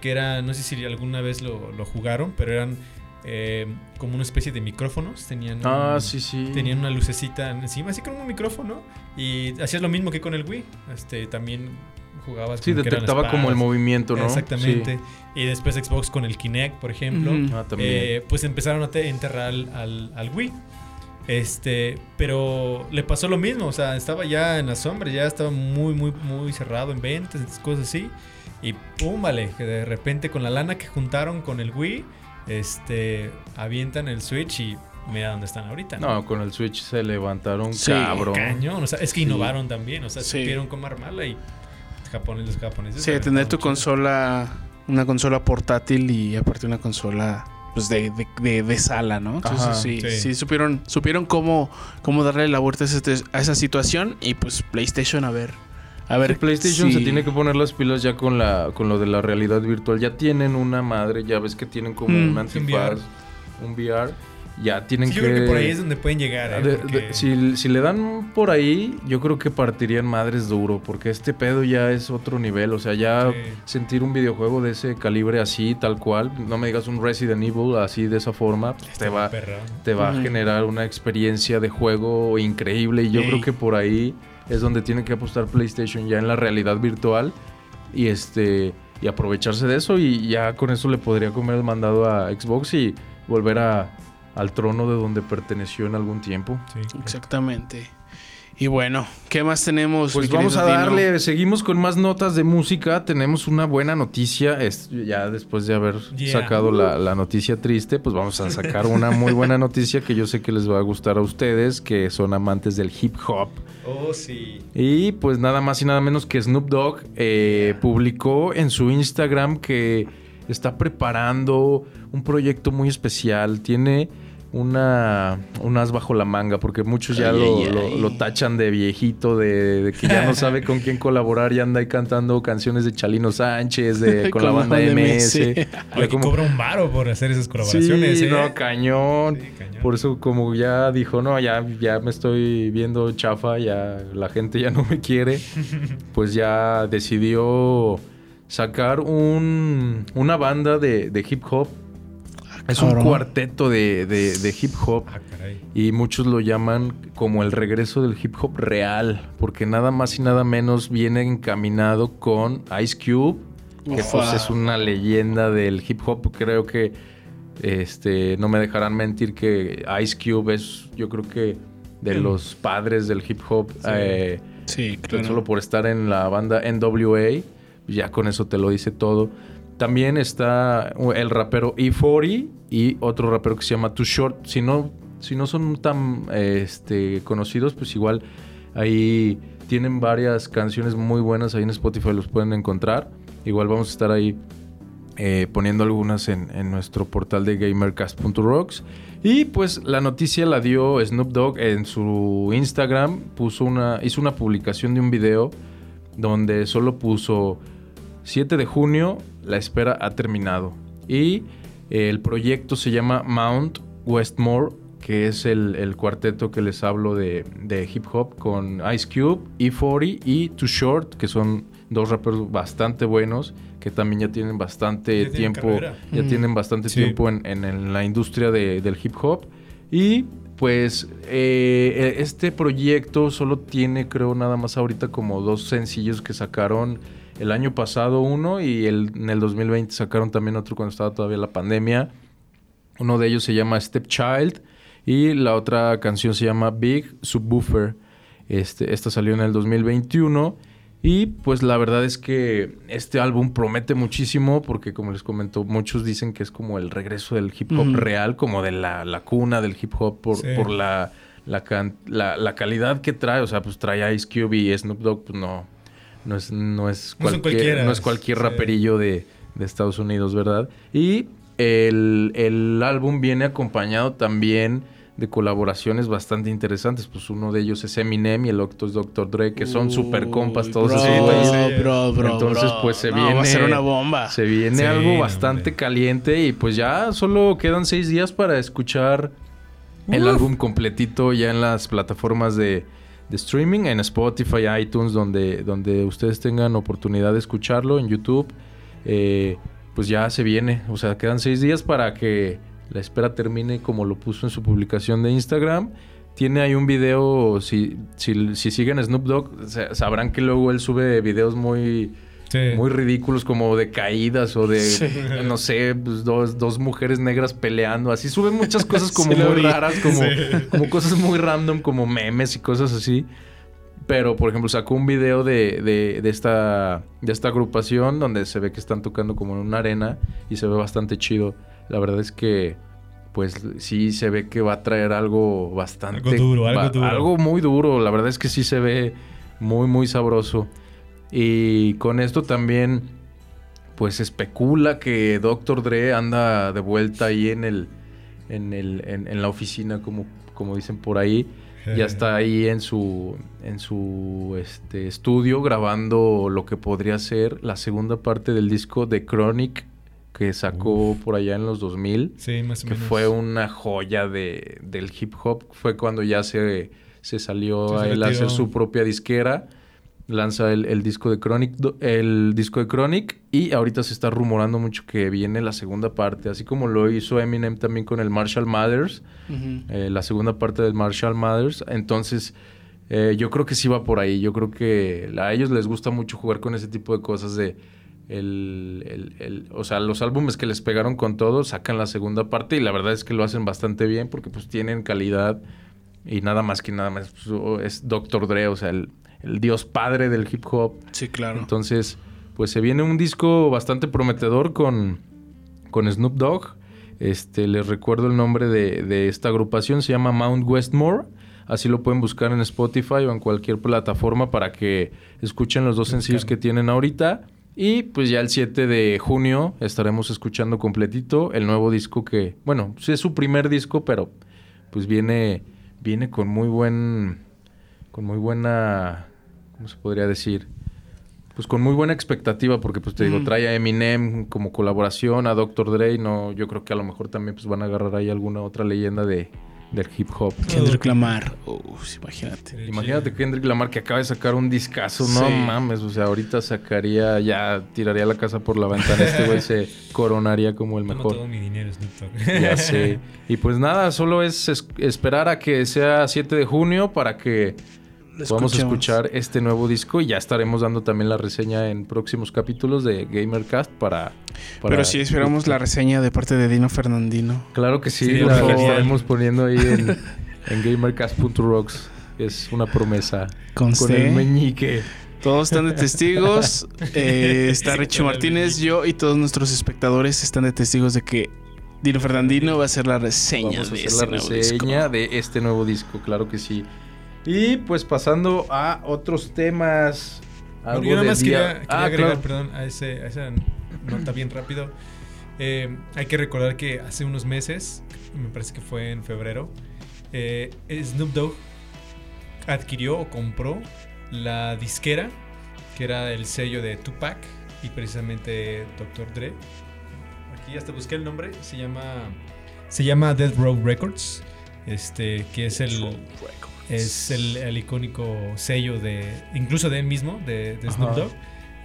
que era, no sé si alguna vez lo, lo jugaron, pero eran eh, como una especie de micrófonos. Tenían,
Ah,
un-
sí, sí.
tenían una lucecita encima, así como un micrófono. Y hacías lo mismo que con el Wii. Este, también jugabas
Sí,
como que eran
detectaba como el movimiento, ¿no?
Exactamente. Y después Xbox con el Kinect, por ejemplo.
Ah, también.
Eh, pues empezaron a te- enterrar al, al, al Wii. Este, pero le pasó lo mismo, o sea, estaba ya en la sombra, ya estaba muy, muy, muy cerrado en ventas, cosas así. Y pum, vale, que de repente con la lana que juntaron con el Wii, este, avientan el Switch y mira dónde están ahorita.
no, con el Switch se levantaron
Sí,
cabrón.
Cañón, o sea, es que
Sí.
innovaron también, o sea,
Sí.
supieron cómo armarla y japoneses, los japoneses.
Sí, tener tu consola, una consola portátil y aparte una consola pues de, de, de- de sala, ¿no? Entonces
Ajá.
sí, sí,
Sí.
supieron, supieron cómo, cómo darle la vuelta a, ese- a esa situación y pues PlayStation a ver. A ver,
Sí, PlayStation se tiene que poner las pilas ya con la con lo de la realidad virtual. Ya tienen una madre, ya ves que tienen como
Mm,
un
un
antifaz, un VR. Ya tienen
Sí,
que
yo creo que por ahí es donde pueden llegar. ¿eh?
De- de-
Porque-
si, si le dan por ahí, yo creo que partirían madres duro, porque este pedo ya es otro nivel. O sea, ya
Sí.
sentir un videojuego de ese calibre así, tal cual, no me digas un Resident Evil así de esa forma, pues, te va, te va a generar una experiencia de juego increíble. Y yo
Ey.
creo que por ahí es donde tiene que apostar PlayStation ya en la realidad virtual y este y aprovecharse de eso y ya con eso le podría comer el mandado a Xbox y volver a, al trono de donde perteneció en algún tiempo.
Sí.
Exactamente. Y bueno, ¿qué más tenemos?
Pues vamos a
Dino?
darle, seguimos con más notas de música. Tenemos una buena noticia. Es, ya después de haber
Yeah.
sacado la, la noticia triste, pues vamos a sacar una muy buena noticia que yo sé que les va a gustar a ustedes, que son amantes del hip hop.
Oh, sí.
Y pues nada más y nada menos que Snoop Dogg eh, publicó en su Instagram que está preparando un proyecto muy especial. Tiene una un as bajo la manga porque muchos ya
Ay,
lo,
ay,
lo-
ay.
lo tachan de viejito, de, de que ya no sabe con quién colaborar y anda ahí cantando canciones de Chalino Sánchez, de, con, la banda MS. Ya
Oye,
como-
cobra un varo por hacer esas colaboraciones,
Sí,
¿eh?
no, cañón.
Sí, cañón.
Por eso como ya dijo, no, ya, ya me estoy viendo chafa, ya la gente ya no me quiere, pues ya decidió sacar un, una banda de, de hip hop. Es un cuarteto de, de- de hip hop
Ah, caray.
y muchos lo llaman como el regreso del hip hop real, porque nada más y nada menos viene encaminado con Ice Cube, que
Ufa.
pues es una leyenda del hip hop. Creo que este no me dejarán mentir que Ice Cube es, yo creo que de
Mm.
los padres del hip hop.
Sí.
eh,
Sí, claro.
solo por estar en la banda NWA, ya con eso te lo dice todo. También está el rapero E40 y otro rapero que se llama Too Short. Si no, si no son tan este, conocidos, pues igual ahí tienen varias canciones muy buenas ahí en Spotify, los pueden encontrar. Igual vamos a estar ahí eh, poniendo algunas en, en nuestro portal de gamercast.rocks. Y pues la noticia la dio Snoop Dogg en su Instagram. Puso una, hizo una publicación de un video donde solo puso 7 de junio, la espera ha terminado. Y eh, el proyecto se llama Mount Westmore, que es el, el cuarteto que les hablo de, de hip hop con Ice Cube, E40 y Too Short, que son dos raperos bastante buenos que también ya tienen bastante
Ya
tiempo, ya
Mm.
tienen bastante
Sí.
tiempo en, en- en la industria de- del hip hop. Y pues eh, este proyecto solo tiene, creo, nada más ahorita como dos sencillos que sacaron el año pasado uno y el- en el 2020 sacaron también otro cuando estaba todavía la pandemia. Uno de ellos se llama Stepchild y la otra canción se llama Big Subwoofer. Este, esta salió en el 2021 y pues la verdad es que este álbum promete muchísimo porque como les comento, muchos dicen que es como el regreso del hip hop real, como de la, la cuna del hip hop por,
Sí.
por la, la- la calidad que trae. O sea, pues trae Ice Cube y Snoop Dogg, pues no, no es, no es,
No
cualquier,
cualquiera,
no es cualquier
sí.
raperillo de, de Estados Unidos, ¿verdad? Y el, el álbum viene acompañado también de colaboraciones bastante interesantes. Pues uno de ellos es Eminem y el otro es Dr. Dre, que son super compas todos
bro,
esos güeyes.
güeyes.
Bro, bro,
Entonces, pues, se
No, Va a
viene-
ser una bomba.
Se viene
Sí,
algo
hombre.
bastante caliente y pues ya solo quedan seis días para escuchar el
Uf.
álbum completito ya en las plataformas de, de streaming, en Spotify, iTunes, donde, donde ustedes tengan oportunidad de escucharlo, en YouTube. Eh, pues ya se viene, o sea, quedan seis días para que la espera termine como lo puso en su publicación de Instagram. Tiene ahí un video, si, si, si siguen Snoop Dogg, sa- sabrán que luego él sube videos muy,
Sí.
muy ridículos como de caídas o de,
Sí.
no sé, pues, dos, dos mujeres negras peleando. Así suben muchas cosas como
Sí,
muy raras, como,
Sí.
como cosas muy random, como memes y cosas así. Pero, por ejemplo, sacó un video de, de, de esta, de esta agrupación donde se ve que están tocando como en una arena y se ve bastante chido. La verdad es que, pues sí se ve que va a traer algo bastante...
Algo duro, algo
va-
duro.
Algo muy duro. La verdad es que sí se ve muy, muy sabroso. Y con esto también, pues especula que Dr. Dre anda de vuelta ahí en el, en el, en, en la oficina, como, como dicen por ahí. Ya está ahí en su, en su este, estudio grabando lo que podría ser la segunda parte del disco de Chronic que sacó por allá en los 2000
Sí, más o
que
menos.
fue una joya de, del hip hop. Fue cuando ya se, se salió
se
a él a hacer su propia disquera. Lanza el, el disco de Chronic, el disco de Chronic y ahorita se está rumorando mucho que viene la segunda parte, así como lo hizo Eminem también con el Marshall Mathers, eh, la segunda parte del Marshall Mathers. Entonces, eh, yo creo que sí va por ahí. Yo creo que a ellos les gusta mucho jugar con ese tipo de cosas de... El, el- el- o sea, los álbumes que les pegaron con todo sacan la segunda parte y la verdad es que lo hacen bastante bien porque pues tienen calidad y nada más que nada más pues, es Dr. Dre, o sea, el, el dios padre del hip hop.
Sí, claro.
Entonces, pues se viene un disco bastante prometedor con, con Snoop Dogg. Este, les recuerdo el nombre de, de esta agrupación, se llama Mount Westmore. Así lo pueden buscar en Spotify o en cualquier plataforma para que escuchen los dos sencillos que tienen ahorita. Y pues ya el 7 de junio estaremos escuchando completito el nuevo disco que, bueno, sí es su primer disco, pero pues viene, viene con muy buen, con muy buena, ¿cómo se podría decir? Pues con muy buena expectativa, porque pues te digo,
Mm.
trae a Eminem como colaboración, a Dr. Dre, no, yo creo que a lo mejor también pues van a agarrar ahí alguna otra leyenda de, del hip hop.
Kendrick Lamar. Uf, imagínate.
Imagínate. Kendrick Lamar que acaba de sacar un discazo, no
Sí.
mames, o sea, ahorita sacaría, ya tiraría la casa por la ventana, este güey se coronaría como el mejor.
todo mi dinero, Snoop.
Ya sé. Y pues nada, solo es es- esperar a que sea 7 de junio para que podamos escuchar este nuevo disco y ya estaremos dando también la reseña en próximos capítulos de Gamercast para... para-
Pero sí esperamos la reseña de parte de Dino Fernandino.
Claro que sí,
Sí,
la, la estaremos poniendo ahí en, en gamercast.rocks. Es una promesa. Con el meñique.
Todos están de testigos. Eh, está Richie Martínez, yo y todos nuestros espectadores están de testigos de que Dino Fernandino va a hacer la reseña
Vamos a
de
hacer la
nuevo
reseña
disco.
de este nuevo disco, claro que sí. Y pues pasando a otros temas.
Bueno,
algo
yo nada
de
más quería, quería
Ah,
agregar,
claro.
perdón, a, ese, a esa nota bien rápido. Eh, hay que recordar que hace unos meses, me parece que fue en febrero, eh, Snoop Dogg adquirió o compró la disquera, que era el sello de Tupac y precisamente Dr. Dre. Aquí hasta busqué el nombre, se llama se llama Death Row Records, este que es el es el, el icónico sello de incluso de él mismo, de, de Snoop. Dogg.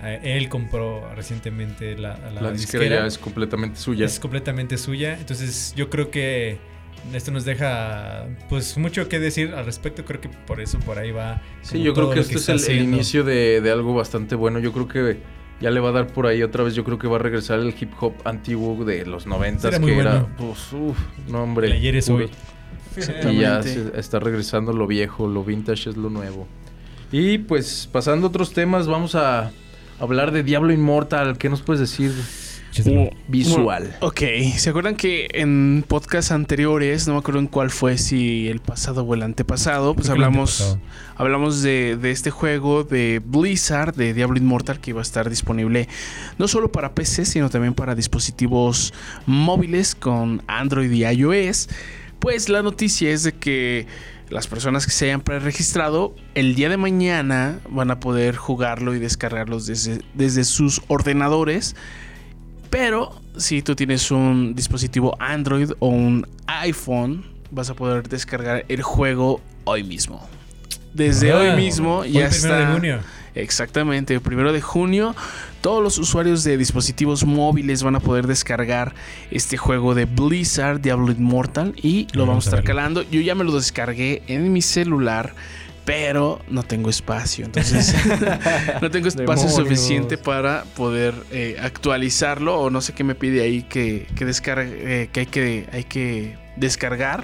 Eh, él compró recientemente la, la,
La disquera ya es completamente suya.
es completamente suya. Entonces yo creo que esto nos deja pues mucho que decir al respecto. Creo que por eso por ahí va.
Sí, yo creo que
lo
este es el, inicio de, de algo bastante bueno. Yo creo que ya le va a dar por ahí otra vez. Yo creo que va a regresar el hip hop antiguo de los 90
Será
que era. Pues, uf, no, hombre.
El ayer es hoy.
Y ya se- está regresando lo viejo, lo vintage es lo nuevo. Y pues pasando a otros temas, vamos a hablar de Diablo Immortal. ¿Qué nos puedes decir visual?
Ok, ¿se acuerdan que en podcasts anteriores, no me acuerdo en cuál fue, si el pasado o el antepasado, pues hablamos,
antepasado.
hablamos de, de este juego de Blizzard, de Diablo Immortal, que iba a estar disponible no solo para PC, sino también para dispositivos móviles con Android y iOS. Pues la noticia es de que las personas que se hayan preregistrado el día de mañana van a poder jugarlo y descargarlos desde, desde sus ordenadores. Pero si tú tienes un dispositivo Android o un iPhone, vas a poder descargar el juego hoy mismo. Desde
Ah,
hoy mismo
hoy
ya está.
de junio.
Exactamente, el primero de junio todos los usuarios de dispositivos móviles van a poder descargar este juego de Blizzard, Diablo Immortal, y lo
Vamos
vamos a estar calando. Yo ya me lo descargué en mi celular, pero no tengo espacio, entonces no tengo espacio
Demonios.
suficiente para poder eh, actualizarlo o no sé qué me pide ahí que, que descargue, eh, que hay que hay que descargar.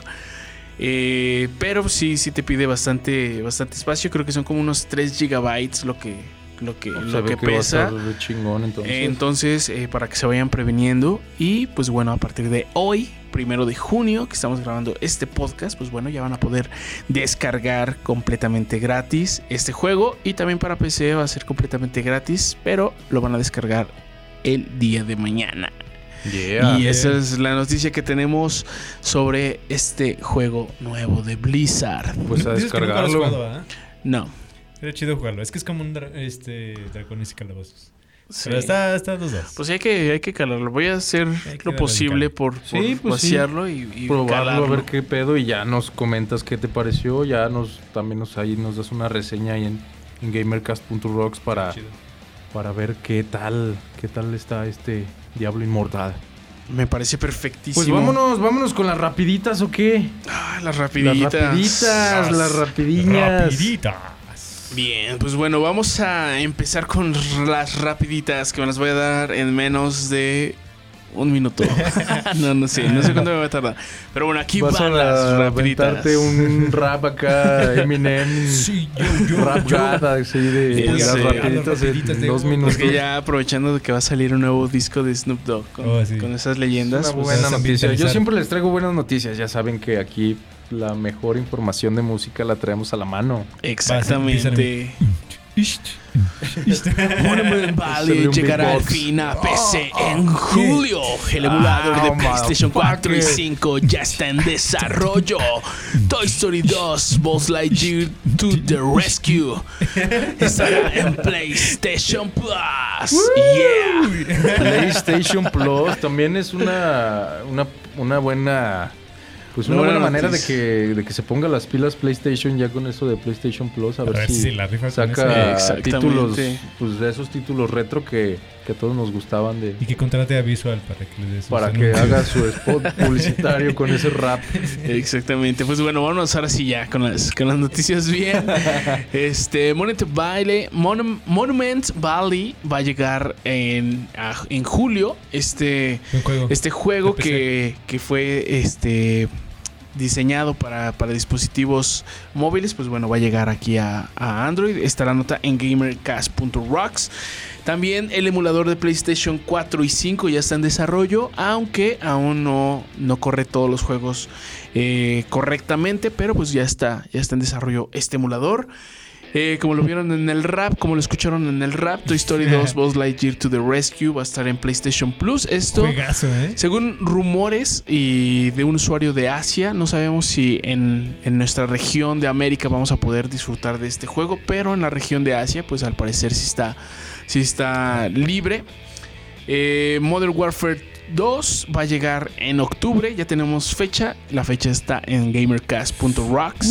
Eh, pero sí, sí te pide bastante, bastante espacio. Creo que son como unos 3 gigabytes lo que, lo que,
Se
lo que pesa.
chingón entonces.
Entonces, eh, para que se vayan previniendo. Y pues bueno, a partir de hoy, primero de junio, que estamos grabando este podcast, pues bueno, ya van a poder descargar completamente gratis este juego. Y también para PC va a ser completamente gratis, pero lo van a descargar el día de mañana.
Yeah.
y esa es la noticia que tenemos sobre este juego nuevo de Blizzard.
Pues a
Dices que nunca lo has
descargarlo.
jugado, ¿ah?
No.
Sería chido jugarlo. Es que es como un dra- este, dragones y calabozos.
Sí.
Pero está, está dos dos.
Pues sí, hay que, hay que calarlo. Voy a hacer lo posible por, por
Sí, pues sí.
vaciarlo y, y
probarlo
calarlo.
a ver qué pedo y ya nos comentas qué te pareció. Ya nos también nos ahí nos das una reseña ahí en, en gamercast.rocks para, para ver qué tal, qué tal está este Diablo Inmortal.
Me parece perfectísimo.
Pues vámonos, vámonos con las rapiditas o qué?
Ah, las
Las
rapiditas.
rapiditas, las rapidiñas.
Rapiditas.
Bien, pues bueno, vamos a empezar con las rapiditas que me las voy a dar en menos de un minuto. no, no sé, no sé cuánto me va a tardar. Pero bueno, aquí
Vas
van
a
las rapiditas.
un rap acá, Eminem.
Sí, yo, yo,
rap
yo.
God, así de
Ya
las
sé.
rapiditas,
Rapiditas
en
de
dos minutos.
Porque ya aprovechando de que va a salir un nuevo disco de Snoop Dogg con,
Oh, sí.
con esas
Es
leyendas.
una
pues,
buena noticia. Yo siempre les traigo buenas noticias. Ya saben que aquí la mejor información de música la traemos a la mano.
Exactamente. Monument Valley llegará al fin a PC en julio. El emulador de PlayStation 4 y
motherfucker.
5 ya está en desarrollo. Toy Story 2, Buzz Lightyear to the Rescue. Estará en PlayStation Plus. Yeah.
PlayStation Plus también es una, una, una buena. Pues una buena, manera de que, de que se ponga las pilas PlayStation ya con eso de PlayStation Plus. A,
A
ver,
ver
si
si la rifa
saca títulos, pues de esos títulos retro que, que a todos nos gustaban de,
Y que contrate a Visual para que le sus
para que haga su spot publicitario con ese rap.
Exactamente. Pues bueno, vámonos ahora sí ya con las, con las noticias bien. Este, Monument Valley, Monument Valley va a llegar en, a- en julio. Este,
juego.
este juego que, que fue este diseñado para, para dispositivos móviles, pues bueno, va a llegar aquí a, Android. Está la nota en gamercast.rocks. También el emulador de PlayStation 4 y 5 ya está en desarrollo, aunque aún no, no corre todos los juegos eh, correctamente, pero pues ya está, ya está en desarrollo este emulador. Eh, como lo vieron en el rap, como lo escucharon en el rap, Toy Story 2 Buzz Lightyear to the Rescue va a estar en PlayStation Plus. Esto,
Juegazo, ¿eh?
según rumores y de un usuario de Asia, no sabemos si en, en nuestra región de América vamos a poder disfrutar de este juego, pero en la región de Asia, pues al parecer sí está, sí está libre. Eh, Modern Warfare 2 va a llegar en octubre, ya tenemos fecha, la fecha está en gamercast.rocks.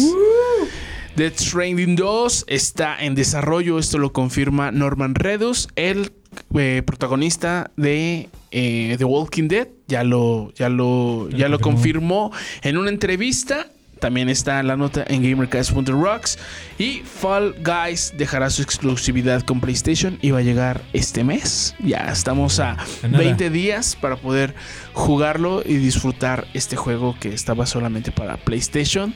Death Stranding 2 está en desarrollo, esto lo confirma Norman Redus, el eh, protagonista de eh, The Walking Dead, ya lo, ya lo,
Ya lo
confirmó en una entrevista. También está la nota en gamercast.rocks. Y Fall Guys dejará su exclusividad con PlayStation y va a llegar este mes. Ya estamos a
A nada.
20 días para poder jugarlo y disfrutar este juego que estaba solamente para PlayStation.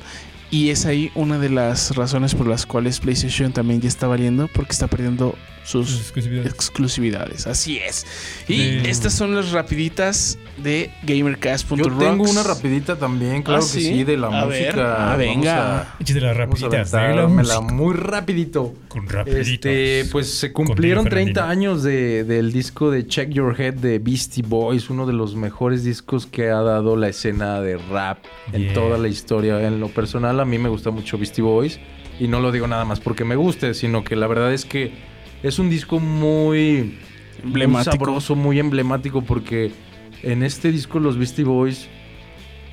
Y es ahí una de las razones por las cuales PlayStation también ya está valiendo porque está perdiendo
Sus exclusividades.
exclusividades. Así es. Y estas son las rapiditas de gamercast.rocks.
Yo tengo una rapidita también, claro
Ah,
que
sí.
de la
A ver,
música.
ah, venga.
Échate las rapiditas de la música.
muy rapidito.
Con rapiditos.
Este, pues se cumplieron
Con Dino
30
Ferrandino.
años de- del disco de Check Your Head de Beastie Boys, uno de los mejores discos que ha dado la escena de rap en toda la historia. En lo personal, a mí me gusta mucho Beastie Boys y no lo digo nada más porque me guste, sino que la verdad es que es un disco muy
Emblemático.
muy sabroso, muy emblemático porque en este disco los Beastie Boys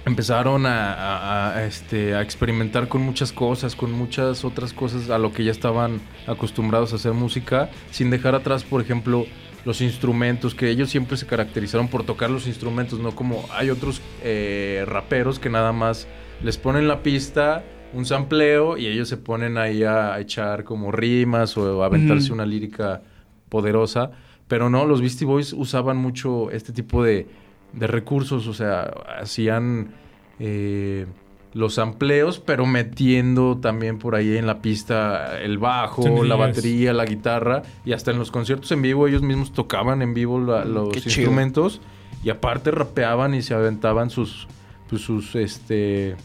empezaron a, a- a, este, a experimentar con muchas cosas, con muchas otras cosas a lo que ya estaban acostumbrados a hacer música, sin dejar atrás, por ejemplo, los instrumentos, que ellos siempre se caracterizaron por tocar los instrumentos, no como hay otros eh, raperos que nada más les ponen la pista, un sampleo y ellos se ponen ahí a echar como rimas o a aventarse una lírica poderosa. Pero no, los Beastie Boys usaban mucho este tipo de, de recursos, o sea, hacían eh, los amplios, pero metiendo también por ahí en la pista el bajo, la batería, la guitarra, y hasta en los conciertos en vivo ellos mismos tocaban en vivo la- los
Mm, chido.
instrumentos y aparte rapeaban y se aventaban sus, pues, sus, este,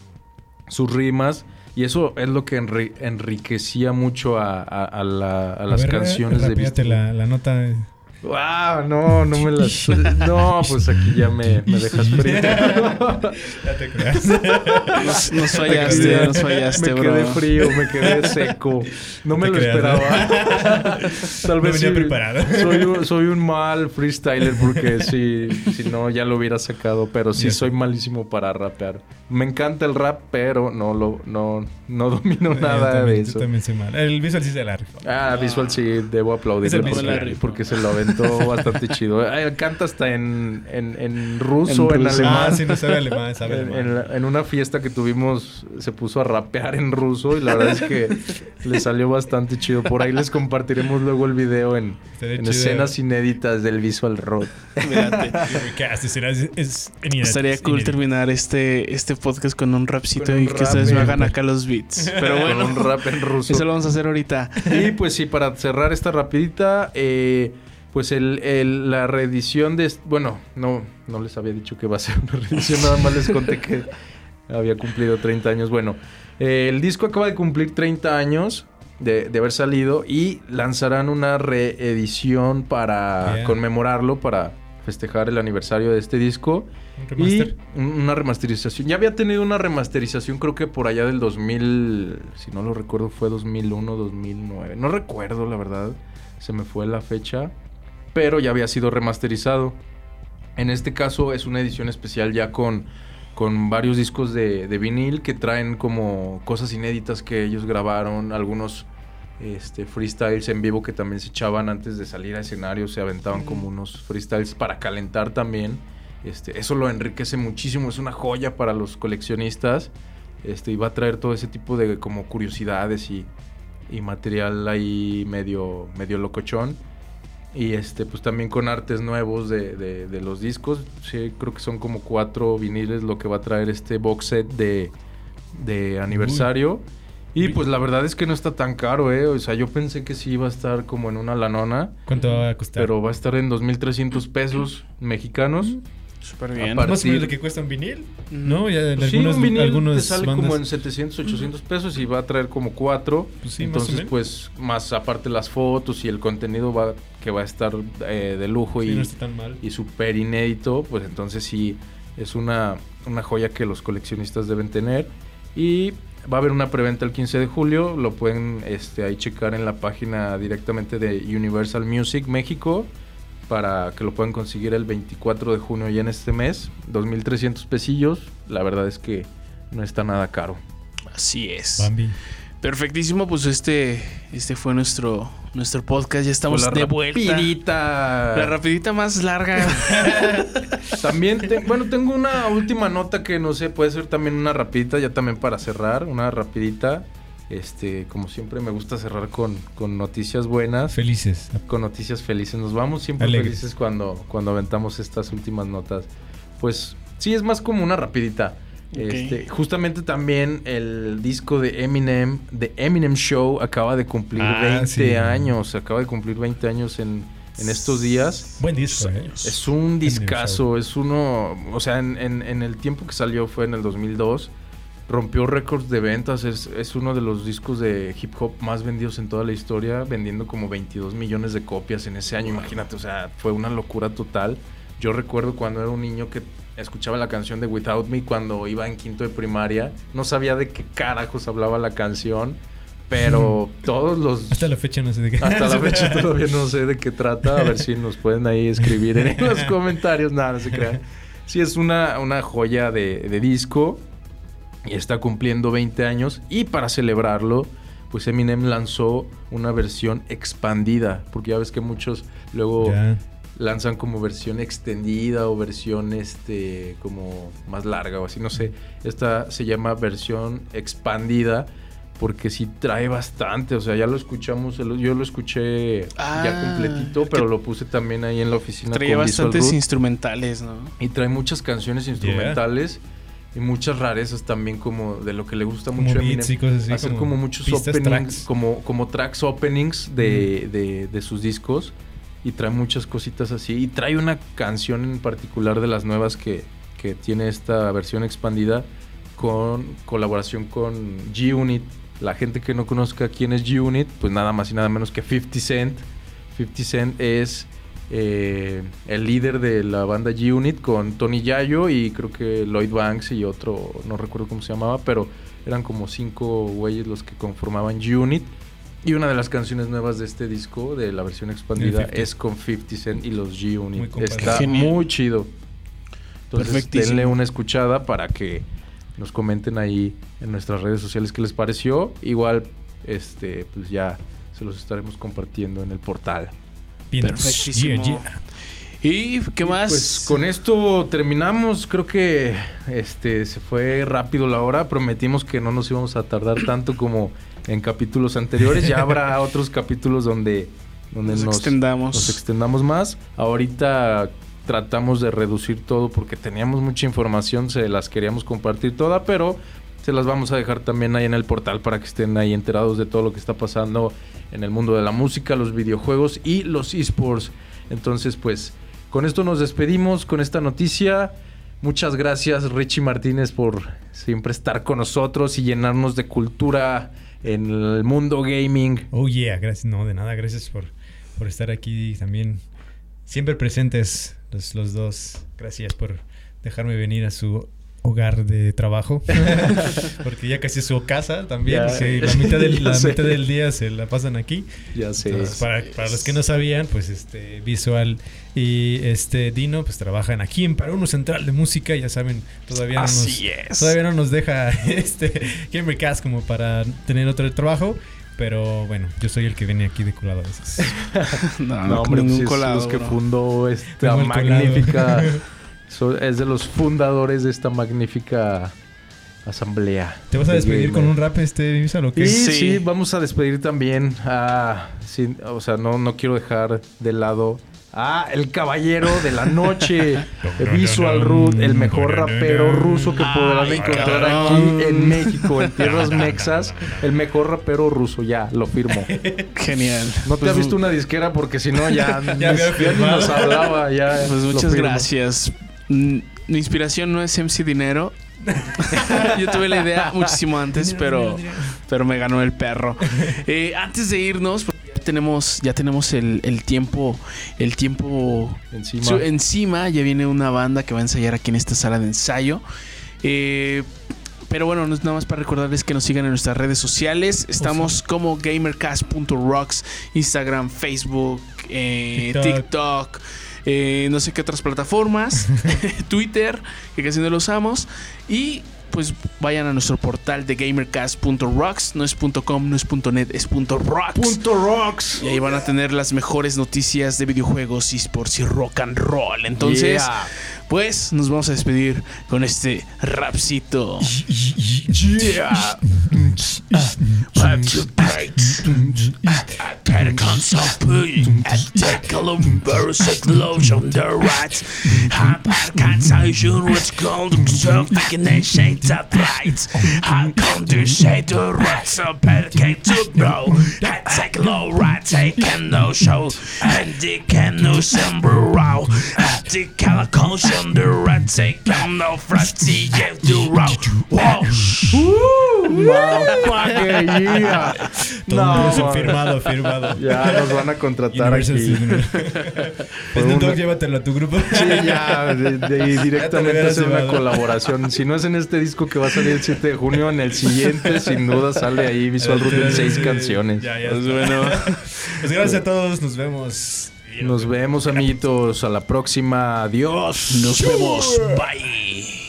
sus rimas. Y eso es lo que enri- enriquecía mucho a, a- a la- a las
ver,
canciones de Beastie
la, la nota. de-
Wow, no, no me las. No, pues aquí ya me, me dejas frío.
Ya te creas.
Nos, nos fallaste, nos fallaste,
me
bro.
quedé frío, me quedé seco. No me lo
creas,
esperaba. Tal
No
vez
venía
sí,
preparado.
Soy un, soy un mal freestyler porque si, si no ya lo hubiera sacado, pero sí soy malísimo para rapear. Me encanta el rap, pero no lo no, no domino
Yo
nada
también-
de
Yo
eso.
también soy mal. El visual sí se la rifó.
Ah, visual sí, debo aplaudirle porque, porque se lo bastante chido. Canta hasta en, en, en ruso,
En
en,
ruso.
alemán.
Ah, sí, no sabe alemán, sabe
En,
alemán.
en una fiesta que tuvimos se puso a rapear en ruso y la verdad es que le salió bastante chido. Por ahí les compartiremos luego el video en, escenas inéditas del Visual Road.
Estaría
es
cool terminar este, este podcast con un rapcito
Con un
y que ustedes me hagan acá los beats. Pero bueno,
Con un rap en ruso.
eso lo vamos a hacer ahorita.
Y pues sí, para cerrar esta rapidita, eh, pues el, el- la reedición de... Bueno, no, no les había dicho que va a ser una reedición, nada más les conté que había cumplido 30 años. Bueno, eh, el disco acaba de cumplir 30 años de, de haber salido y lanzarán una reedición para conmemorarlo, para festejar el aniversario de este disco.
Un remaster.
Y un- una remasterización. Ya había tenido una remasterización, creo que por allá del 2000, si no lo recuerdo, fue 2001, 2009. No recuerdo, la verdad. Se me fue la fecha. Pero ya había sido remasterizado. En este caso es una edición especial ya con, con varios discos de, de vinil que traen como cosas inéditas que ellos grabaron. Algunos este, freestyles en vivo que también se echaban antes de salir a escenario. Se aventaban como unos freestyles para calentar también. Este, eso lo enriquece muchísimo, es una joya para los coleccionistas. Este, y va a traer todo ese tipo de como curiosidades y, y material ahí medio, medio locochón. Y este, pues también con artes nuevos de, de- de los discos. Sí, creo que son como cuatro viniles lo que va a traer este box set de, de aniversario. Y pues la verdad es que no está tan caro, ¿eh? O sea, yo pensé que sí iba a estar como en una lanona.
¿Cuánto va a costar?
Pero va a estar en 2.300 pesos mexicanos.
Súper bien.
Más o menos lo que cuesta un vinil. ¿no? Ya en
Sí,
algunos,
un vinil
algunos
te sale
bandas-
como en 700, 800 pesos y va a traer como cuatro.
Pues sí,
Entonces, pues, más aparte las fotos y el contenido va que va a estar eh, de lujo
Sí,
y,
no está tan mal.
y súper inédito, pues entonces sí es una, una joya que los coleccionistas deben tener. Y va a haber una preventa el 15 de julio, lo pueden este, ahí checar en la página directamente de Universal Music México para que lo puedan conseguir el 24 de junio ya en este mes, 2.300 pesillos, la verdad es que no está nada caro.
Así es.
Bambi.
Perfectísimo, pues este, este fue nuestro, nuestro podcast. Ya estamos
la
de vuelta.
rapidita.
La rapidita más larga.
También, te- bueno, tengo una última nota que no sé, puede ser también una rapidita, ya también para cerrar, una rapidita. Este, como siempre me gusta cerrar con, con noticias buenas,
Felices.
con noticias felices. Nos vamos siempre
Alegres.
felices cuando, cuando aventamos estas últimas notas. Pues sí, es más como una rapidita.
Ok.
Este, justamente también el disco de Eminem, de Eminem Show, acaba de cumplir
Ah,
20
sí.
años. Acaba de cumplir 20 años en, en estos días.
Buen disco, ¿eh?
Es un discazo, es uno, o sea, en, en- en el tiempo que salió fue en el 2002, rompió récords de ventas, es, es uno de los discos de hip hop más vendidos en toda la historia, vendiendo como 22 millones de copias en ese año, imagínate, o sea, fue una locura total. Yo recuerdo cuando era un niño que escuchaba la canción de Without Me cuando iba en quinto de primaria, no sabía de qué carajos hablaba la canción, pero todos los
Hasta la fecha no sé de qué.
hasta la fecha todavía no sé de qué trata. A ver si nos pueden ahí escribir en los comentarios. Nada, no se crean. Sí, es una, una joya de, de disco. Y está cumpliendo 20 años. Y para celebrarlo, pues Eminem lanzó una versión expandida. Porque ya ves que muchos luego lanzan como versión extendida o versión este como más larga o así, no sé. Esta se llama versión expandida porque sí trae bastante, o sea, ya lo escuchamos, yo lo escuché
Ah,
ya completito, pero lo puse también ahí en la oficina Visual
bastantes
Root.
instrumentales, ¿no?
y trae muchas canciones instrumentales y muchas rarezas también como de lo que le gusta
Como
mucho a
beats
Eminem
y cosas así.
hacer como, muchos openings,
tracks.
como, como tracks openings de, de- de sus discos. Y trae muchas cositas así. Y trae una canción en particular de las nuevas que, que tiene esta versión expandida con colaboración con G-Unit. La gente que no conozca quién es G-Unit, pues nada más y nada menos que 50 Cent. 50 Cent es eh, el líder de la banda G-Unit con Tony Yayo y creo que Lloyd Banks y otro, no recuerdo cómo se llamaba, pero eran como cinco güeyes los que conformaban G-Unit. Y una de las canciones nuevas de este disco, de la versión expandida,
50.
es con 50 Cent y los G-Unit. Está
Genial.
muy chido. Entonces, denle una escuchada para que nos comenten ahí en nuestras redes sociales qué les pareció. Igual, este, pues ya se los estaremos compartiendo en el portal.
Perfectísimo.
Yeah, yeah.
¿Y qué más?
Pues con esto terminamos. Creo que este se fue rápido la hora. Prometimos que no nos íbamos a tardar tanto como en capítulos anteriores. Ya habrá otros capítulos donde, donde
nos,
nos,
extendamos.
nos extendamos más. Ahorita tratamos de reducir todo porque teníamos mucha información, se las queríamos compartir toda, pero se las vamos a dejar también ahí en el portal para que estén ahí enterados de todo lo que está pasando en el mundo de la música, los videojuegos y los esports. Entonces, pues con esto nos despedimos con esta noticia. Muchas gracias Richie Martínez por siempre estar con nosotros y llenarnos de cultura en el mundo gaming.
Oh, yeah. Gracias. No, de nada. Gracias por, por estar aquí también. Siempre presentes los, los dos. Gracias por dejarme venir a su hogar de trabajo. Porque ya casi es su casa también.
Ya,
Sí, la mitad, del, la mitad del día se la pasan aquí.
Ya sé.
Entonces, para, para los que no sabían, pues este Visual y este Dino pues trabajan aquí en Para Uno Central de Música, ya saben, todavía no nos,
es.
todavía no nos deja este Gamercast como para tener otro trabajo, pero bueno, yo soy el que viene aquí de colado a veces.
no,
No, hombre,
ningún
pues, es
colado,
los que fundó esta magnífica. So- es de los fundadores de esta magnífica asamblea.
¿Te vas a
de
despedir con un rap este Visual o
Y
qué?
sí.
Sí.
vamos a despedir también a. sí, o sea, no, no quiero dejar de lado a el caballero de la noche, Visual Root, el mejor rapero ruso que podrán encontrar aquí en México, en tierras mexas. El mejor rapero ruso, ya, lo firmo.
Genial.
No te
Pues,
ha visto una disquera porque si no ya,
Ya
ni- ya ni nos hablaba. Ya
Pues
lo
muchas gracias. Mi inspiración no es MC Dinero. Yo tuve la idea muchísimo antes, pero, pero me ganó el perro. Eh, antes de irnos, porque ya tenemos, ya tenemos el, el tiempo, el tiempo
Encima.
su- encima. Ya viene una banda que va a ensayar aquí en esta sala de ensayo. Eh, pero bueno, nada más para recordarles que nos sigan en nuestras redes sociales. Estamos como gamercast.rocks, Instagram, Facebook, eh,
TikTok.
TikTok, eh, no sé qué otras plataformas, Twitter, que casi no lo usamos. Y pues vayan a nuestro portal de gamercast.rocks. No es .com, no es .net, es .rocks.
Punto rocks.
Y ahí van a tener las mejores noticias de videojuegos, esports y rock and roll. Entonces,
Yeah.
Pues nos vamos a despedir con este rapcito.
Yeah.
explosion, the rats. Hypercansation, what's called thinking they shade the bright. How come to shade the rats up and came to blow? I take low right, taking no show. And they can no sombrero. The caution, the rat fratty, get the row. Whoa.
Motherfucker, yeah.
Todo eso
No,
firmado, firmado.
ya nos van a contratar
Universal
aquí. Fue
Snoop
una-
Dogg, llévatelo a tu grupo.
Sí, ya, de, de- directamente
hubieras
hacer una
llevado.
colaboración. Si no es en este disco que va a salir el 7 de junio, en el siguiente, sin duda sale ahí Visual Root en seis canciones.
Ya, ya.
Pues bueno.
Pues gracias a todos, nos vemos.
Nos vemos, amiguitos. A la próxima. Adiós.
Nos vemos. Bye.